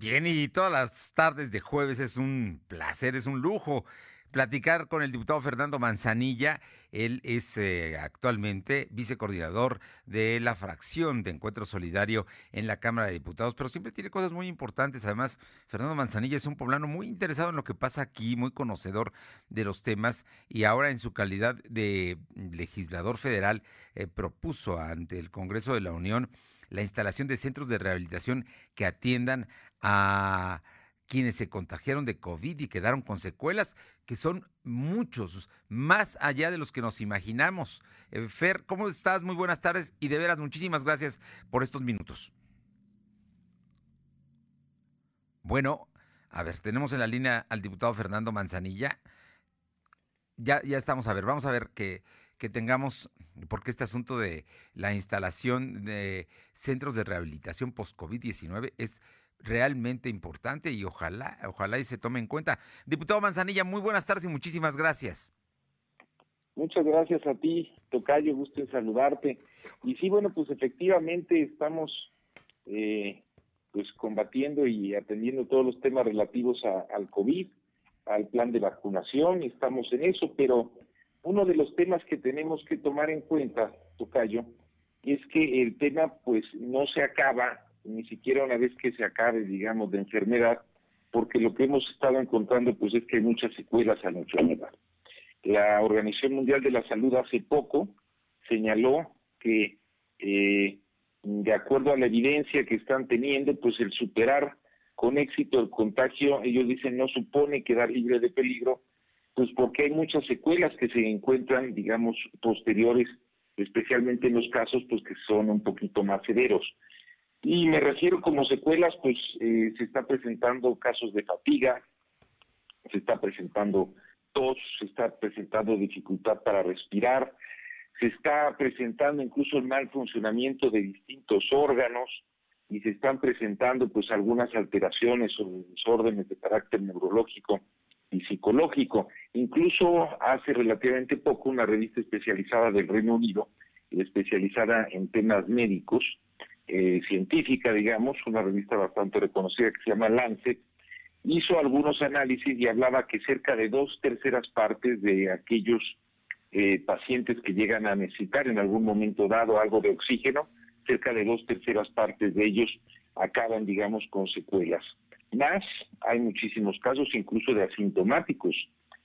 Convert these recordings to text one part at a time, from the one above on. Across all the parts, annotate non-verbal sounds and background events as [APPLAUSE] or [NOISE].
Bien, y todas las tardes de jueves es un placer, es un lujo platicar con el diputado Fernando Manzanilla. Él es eh, actualmente vicecoordinador de la fracción de Encuentro Solidario en la Cámara de Diputados, pero siempre tiene cosas muy importantes. Además, Fernando Manzanilla es un poblano muy interesado en lo que pasa aquí, muy conocedor de los temas y ahora en su calidad de legislador federal eh, propuso ante el Congreso de la Unión la instalación de centros de rehabilitación que atiendan a quienes se contagiaron de COVID y quedaron con secuelas, que son muchos, más allá de los que nos imaginamos. Eh, Fer, ¿cómo estás? Muy buenas tardes y de veras muchísimas gracias por estos minutos. Bueno, a ver, tenemos en la línea al diputado Fernando Manzanilla. Ya, ya estamos a ver, vamos a ver que, que tengamos, porque este asunto de la instalación de centros de rehabilitación post-COVID-19 es realmente importante y ojalá, ojalá y se tome en cuenta. Diputado Manzanilla, muy buenas tardes y muchísimas gracias. Muchas gracias a ti, Tocayo, gusto en saludarte. Y sí, bueno, pues efectivamente estamos eh, pues combatiendo y atendiendo todos los temas relativos al COVID, al plan de vacunación, estamos en eso, pero uno de los temas que tenemos que tomar en cuenta, Tocayo, es que el tema pues no se acaba ni siquiera una vez que se acabe, digamos, de enfermedad, porque lo que hemos estado encontrando pues es que hay muchas secuelas a la enfermedad. La Organización Mundial de la Salud hace poco señaló que eh, de acuerdo a la evidencia que están teniendo, pues el superar con éxito el contagio, ellos dicen no supone quedar libre de peligro, pues porque hay muchas secuelas que se encuentran, digamos, posteriores, especialmente en los casos pues que son un poquito más severos. Y me refiero como secuelas, pues eh, se está presentando casos de fatiga, se está presentando tos, se está presentando dificultad para respirar, se está presentando incluso el mal funcionamiento de distintos órganos y se están presentando pues algunas alteraciones o desórdenes de carácter neurológico psicológico. Incluso hace relativamente poco una revista especializada del Reino Unido, especializada en temas médicos, eh, científica, digamos, una revista bastante reconocida que se llama Lancet, hizo algunos análisis y hablaba que cerca de dos terceras partes de aquellos eh, pacientes que llegan a necesitar en algún momento dado algo de oxígeno, cerca de dos terceras partes de ellos acaban, digamos, con secuelas. Más, hay muchísimos casos, incluso de asintomáticos,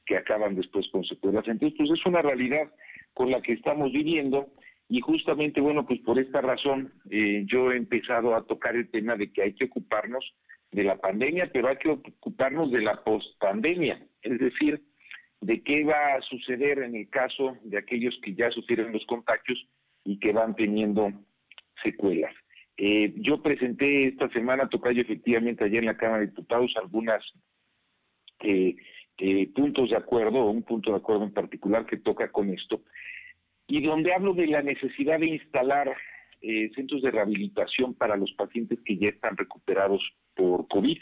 que acaban después con secuelas. Entonces, pues es una realidad con la que estamos viviendo y justamente, bueno, pues por esta razón eh, yo he empezado a tocar el tema de que hay que ocuparnos de la pandemia, pero hay que ocuparnos de la postpandemia, es decir, de qué va a suceder en el caso de aquellos que ya sufrieron los contagios y que van teniendo secuelas. Eh, yo presenté esta semana, Tocayo, efectivamente, allá en la Cámara de Diputados, algunas eh, puntos de acuerdo, un punto de acuerdo en particular que toca con esto, y donde hablo de la necesidad de instalar eh, centros de rehabilitación para los pacientes que ya están recuperados por COVID.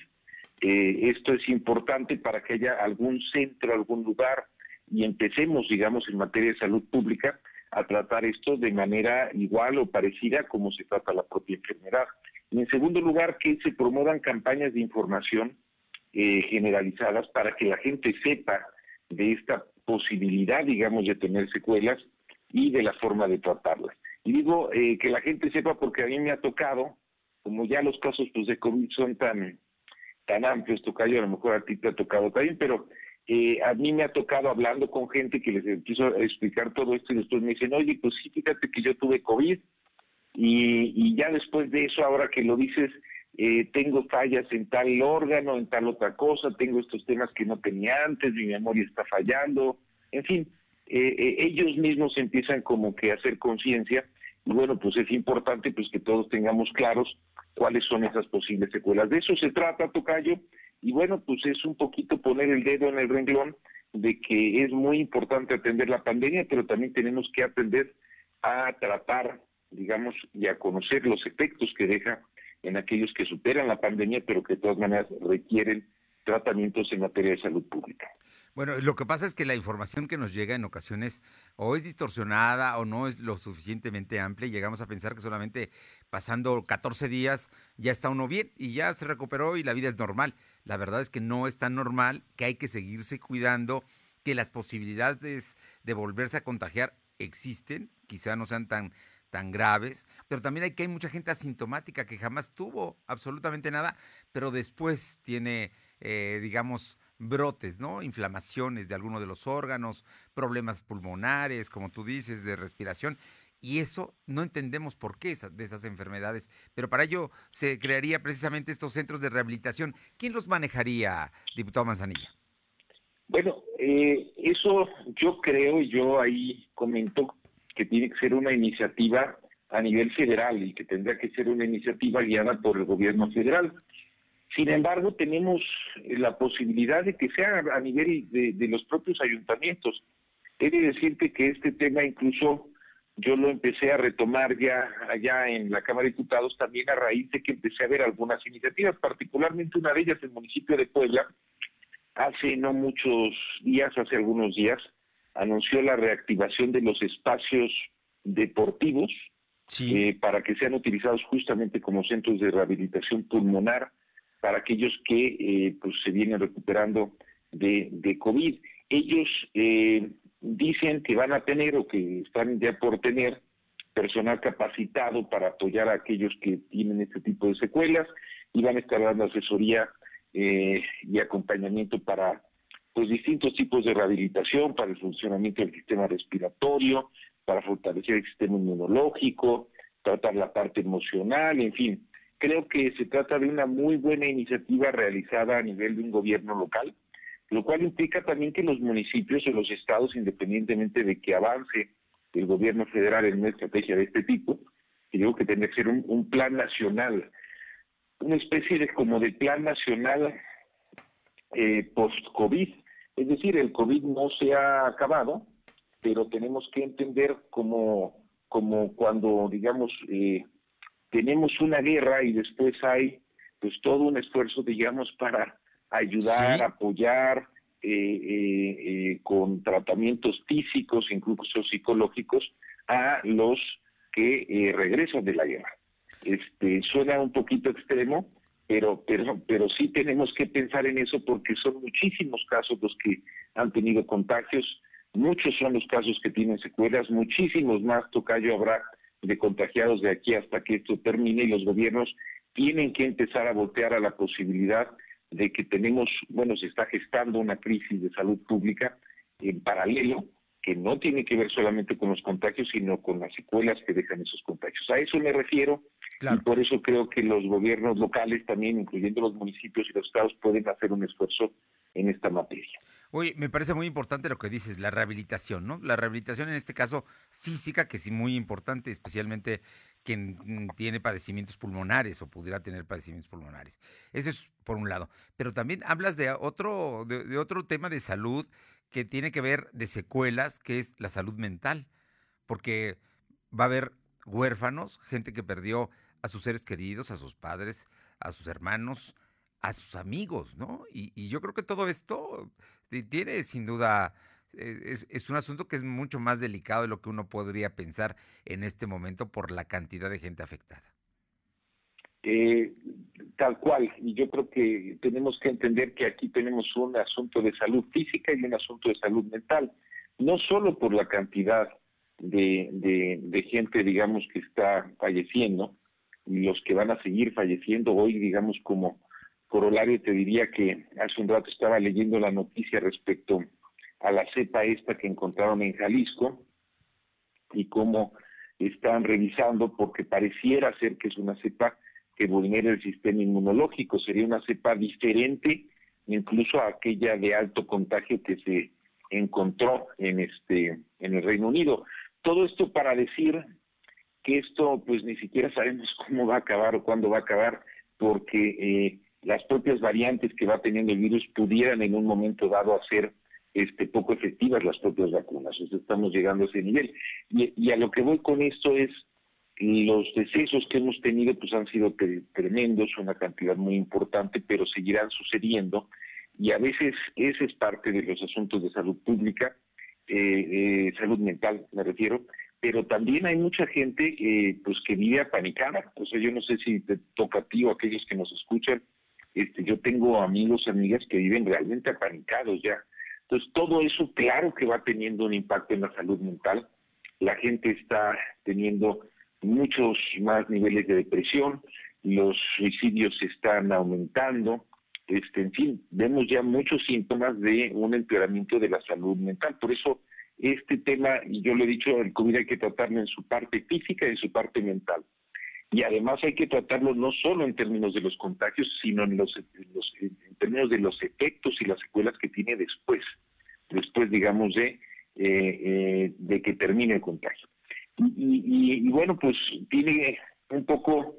Eh, esto es importante para que haya algún centro, algún lugar y empecemos, digamos, en materia de salud pública a tratar esto de manera igual o parecida como se trata la propia enfermedad. Y en segundo lugar, que se promuevan campañas de información eh, generalizadas para que la gente sepa de esta posibilidad, digamos, de tener secuelas y de la forma de tratarlas. Y digo eh, que la gente sepa porque a mí me ha tocado, como ya los casos pues, de COVID son tan, tan amplios, Tocayo, a lo mejor a ti te ha tocado también, pero eh, a mí me ha tocado hablando con gente que les empiezo explicar todo esto y después me dicen, oye, pues sí, fíjate que yo tuve COVID y, y ya después de eso, ahora que lo dices, eh, tengo fallas en tal órgano, en tal otra cosa, tengo estos temas que no tenía antes, mi memoria está fallando, en fin, eh, eh, ellos mismos empiezan como que a hacer conciencia y bueno, pues es importante pues que todos tengamos claros cuáles son esas posibles secuelas. De eso se trata, Tocayo, y bueno, pues es un poquito poner el dedo en el renglón de que es muy importante atender la pandemia, pero también tenemos que aprender a tratar, digamos, y a conocer los efectos que deja en aquellos que superan la pandemia, pero que de todas maneras requieren tratamientos en materia de salud pública. Bueno, lo que pasa es que la información que nos llega en ocasiones o es distorsionada o no es lo suficientemente amplia llegamos a pensar que solamente pasando 14 días ya está uno bien y ya se recuperó y la vida es normal. La verdad es que no es tan normal, que hay que seguirse cuidando, que las posibilidades de volverse a contagiar existen, quizá no sean tan tan graves, pero también hay que hay mucha gente asintomática que jamás tuvo absolutamente nada, pero después tiene, eh, digamos, brotes, ¿no? Inflamaciones de alguno de los órganos, problemas pulmonares, como tú dices, de respiración. Y eso no entendemos por qué de esas enfermedades, pero para ello se crearía precisamente estos centros de rehabilitación. ¿Quién los manejaría, diputado Manzanilla? Bueno, eh, eso yo creo, yo ahí comento que tiene que ser una iniciativa a nivel federal y que tendrá que ser una iniciativa guiada por el gobierno federal. Sin embargo, tenemos la posibilidad de que sea a nivel de, los propios ayuntamientos. He de decirte que este tema incluso yo lo empecé a retomar ya allá en la Cámara de Diputados también a raíz de que empecé a ver algunas iniciativas, particularmente una de ellas el municipio de Puebla, hace no muchos días, hace algunos días, anunció la reactivación de los espacios deportivos eh, para que sean utilizados justamente como centros de rehabilitación pulmonar para aquellos que eh, pues se vienen recuperando de, de COVID. Ellos eh, dicen que van a tener o que están ya por tener personal capacitado para apoyar a aquellos que tienen este tipo de secuelas y van a estar dando asesoría y acompañamiento para pues distintos tipos de rehabilitación para el funcionamiento del sistema respiratorio, para fortalecer el sistema inmunológico, tratar la parte emocional, en fin. Creo que se trata de una muy buena iniciativa realizada a nivel de un gobierno local, lo cual implica también que los municipios o los estados, independientemente de que avance el gobierno federal en una estrategia de este tipo, creo que tendría que ser un, un plan nacional, una especie de como de plan nacional eh, post-COVID. Es decir, el COVID no se ha acabado, pero tenemos que entender como, como cuando, digamos, eh, tenemos una guerra y después hay pues todo un esfuerzo, digamos, para ayudar, apoyar eh, con tratamientos físicos, incluso psicológicos, a los que regresan de la guerra. Este, suena un poquito extremo, pero, pero, pero sí tenemos que pensar en eso porque son muchísimos casos los que han tenido contagios, muchos son los casos que tienen secuelas, muchísimos más, Tocayo, habrá de contagiados de aquí hasta que esto termine y los gobiernos tienen que empezar a voltear a la posibilidad de que tenemos, bueno, se está gestando una crisis de salud pública en paralelo que no tiene que ver solamente con los contagios, sino con las secuelas que dejan esos contagios. A eso me refiero y por eso creo que los gobiernos locales también, incluyendo los municipios y los estados, pueden hacer un esfuerzo en esta materia. Oye, me parece muy importante lo que dices, la rehabilitación, ¿no? La rehabilitación en este caso física, que es muy importante, especialmente quien tiene padecimientos pulmonares o pudiera tener padecimientos pulmonares. Eso es por un lado. Pero también hablas de otro, de otro tema de salud que tiene que ver de secuelas, que es la salud mental, porque va a haber huérfanos, gente que perdió a sus seres queridos, a sus padres, a sus hermanos, a sus amigos, ¿no? Y, yo creo que todo esto tiene sin duda, eh, es, un asunto que es mucho más delicado de lo que uno podría pensar en este momento por la cantidad de gente afectada. Eh, tal cual, y yo creo que tenemos que entender que aquí tenemos un asunto de salud física y un asunto de salud mental, no solo por la cantidad de, de gente, digamos, que está falleciendo, los que van a seguir falleciendo hoy, digamos, como corolario, te diría que hace un rato estaba leyendo la noticia respecto a la cepa esta que encontraron en Jalisco y cómo están revisando porque pareciera ser que es una cepa que vulnera el sistema inmunológico, sería una cepa diferente incluso a aquella de alto contagio que se encontró en este en el Reino Unido. Todo esto para decir que esto pues ni siquiera sabemos [LAUGHS] cómo va a acabar o cuándo va a acabar, porque eh, las propias variantes que va teniendo el virus pudieran en un momento dado hacer este, poco efectivas las propias vacunas. estamos llegando a ese nivel. Y, y, a lo que voy con esto es, los decesos que hemos tenido pues han sido tremendos, una cantidad muy importante, pero seguirán sucediendo. y a veces ese es parte de los asuntos de salud pública, eh, eh, salud mental me refiero, pero también hay mucha gente eh, pues que vive apanicada, o sea, yo no sé si te toca a ti o a aquellos que nos escuchan, este, yo tengo amigos, amigas que viven realmente apanicados ya. Entonces, todo eso claro que va teniendo un impacto en la salud mental. La gente está teniendo muchos más niveles de depresión, los suicidios están aumentando, este, en fin, vemos ya muchos síntomas de un empeoramiento de la salud mental. Por eso este tema, yo lo he dicho, el COVID hay que tratarlo en su parte física y en su parte mental. Y además hay que tratarlo no solo en términos de los contagios, sino en, los, en, términos de los efectos y las secuelas que tiene después, después, digamos, de, eh, eh, de que termine el contagio. Y, bueno, pues tiene un poco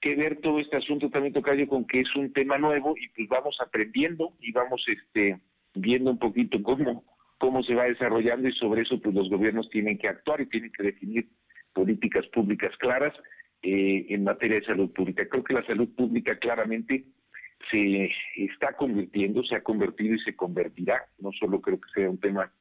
que ver todo este asunto también, Tocayo, con que es un tema nuevo y pues vamos aprendiendo y vamos este viendo un poquito cómo, cómo se va desarrollando y sobre eso pues los gobiernos tienen que actuar y tienen que definir políticas públicas claras eh, en materia de salud pública. Creo que la salud pública claramente se está convirtiendo, se ha convertido y se convertirá, no solo creo que sea un tema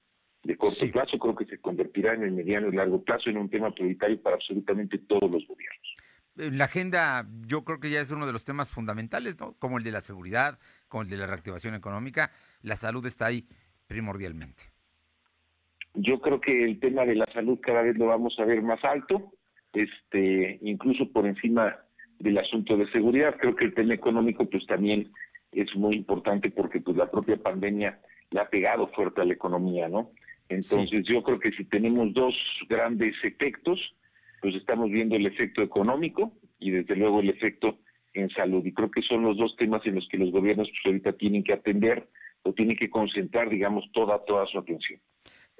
de corto plazo, creo que se convertirá en el mediano y largo plazo en un tema prioritario para absolutamente todos los gobiernos. La agenda yo creo que ya es uno de los temas fundamentales, ¿no? Como el de la seguridad, como el de la reactivación económica, la salud está ahí primordialmente. Yo creo que el tema de la salud cada vez lo vamos a ver más alto este, incluso por encima del asunto de seguridad. Creo que el tema económico pues también es muy importante porque pues la propia pandemia le ha pegado fuerte a la economía, ¿no? Entonces yo creo que si tenemos dos grandes efectos, pues estamos viendo el efecto económico y desde luego el efecto en salud. Y creo que son los dos temas en los que los gobiernos pues, ahorita tienen que atender o tienen que concentrar, digamos, toda, toda su atención.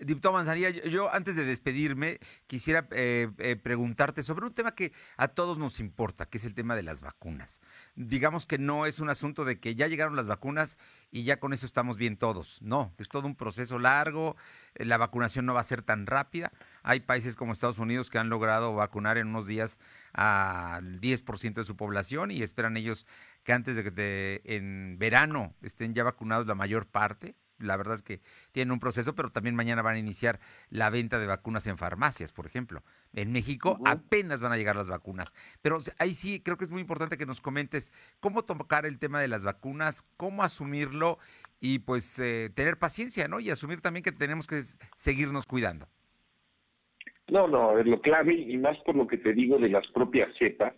Diputado Manzanilla, yo, antes de despedirme quisiera eh, eh, preguntarte sobre un tema que a todos nos importa, que es el tema de las vacunas. Digamos que no es un asunto de que ya llegaron las vacunas y ya con eso estamos bien todos. No, es todo un proceso largo, eh, la vacunación no va a ser tan rápida. Hay países como Estados Unidos que han logrado vacunar en unos días al 10% de su población y esperan ellos que antes de que en verano estén ya vacunados la mayor parte la verdad es que tienen un proceso, pero también mañana van a iniciar la venta de vacunas en farmacias, por ejemplo. En México apenas van a llegar las vacunas. Pero ahí sí creo que es muy importante que nos comentes cómo tocar el tema de las vacunas, cómo asumirlo y pues eh, tener paciencia, ¿no? Y asumir también que tenemos que seguirnos cuidando. No, no, lo clave, y más por lo que te digo de las propias cepas,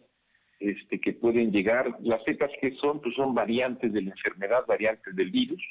este, que pueden llegar, las cepas que son, pues son variantes de la enfermedad, variantes del virus,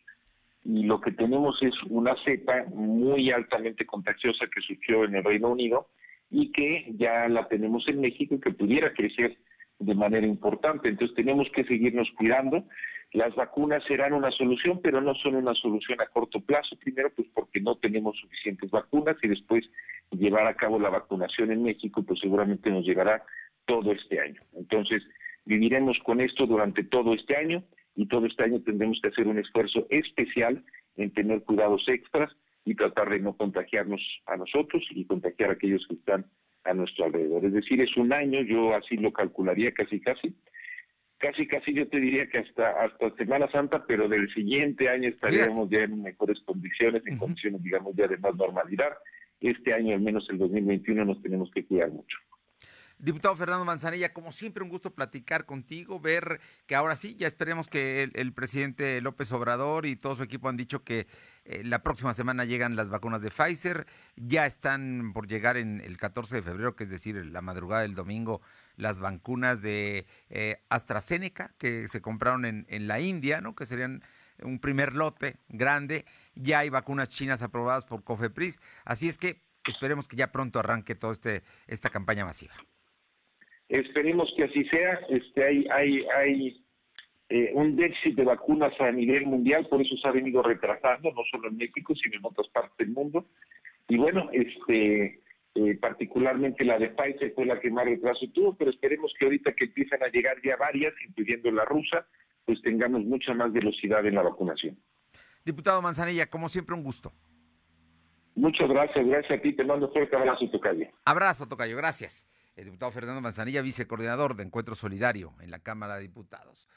y lo que tenemos es una cepa muy altamente contagiosa que surgió en el Reino Unido y que ya la tenemos en México y que pudiera crecer de manera importante. Entonces tenemos que seguirnos cuidando. Las vacunas serán una solución, pero no son una solución a corto plazo. Primero, pues porque no tenemos suficientes vacunas y después llevar a cabo la vacunación en México, pues seguramente nos llegará todo este año. Entonces, viviremos con esto durante todo este año y todo este año tendremos que hacer un esfuerzo especial en tener cuidados extras y tratar de no contagiarnos a nosotros y contagiar a aquellos que están a nuestro alrededor. Es decir, es un año, yo así lo calcularía casi casi, casi casi yo te diría que hasta hasta Semana Santa, pero del siguiente año estaríamos ya en mejores condiciones, en condiciones digamos ya de más normalidad. Este año, al menos el 2021, nos tenemos que cuidar mucho. Diputado Fernando Manzanilla, como siempre, un gusto platicar contigo, ver que ahora sí, ya esperemos que el, presidente López Obrador y todo su equipo han dicho que eh, la próxima semana llegan las vacunas de Pfizer, ya están por llegar en el 14 de febrero, que es decir, la madrugada del domingo, las vacunas de eh, AstraZeneca que se compraron en, la India, ¿no? Que serían un primer lote grande, ya hay vacunas chinas aprobadas por COFEPRIS, así es que esperemos que ya pronto arranque toda este, esta campaña masiva. Esperemos que así sea. Este, hay hay, hay eh, un déficit de vacunas a nivel mundial, por eso se ha venido retrasando, no solo en México, sino en otras partes del mundo. Y bueno, este eh, particularmente la de Pfizer fue la que más retraso tuvo, pero esperemos que ahorita que empiezan a llegar ya varias, incluyendo la rusa, pues tengamos mucha más velocidad en la vacunación. Diputado Manzanilla, como siempre, un gusto. Muchas gracias, gracias a ti, te mando fuerte abrazo, Tocayo. Abrazo, Tocayo, gracias el diputado Fernando Manzanilla, vicecoordinador de Encuentro Solidario en la Cámara de Diputados.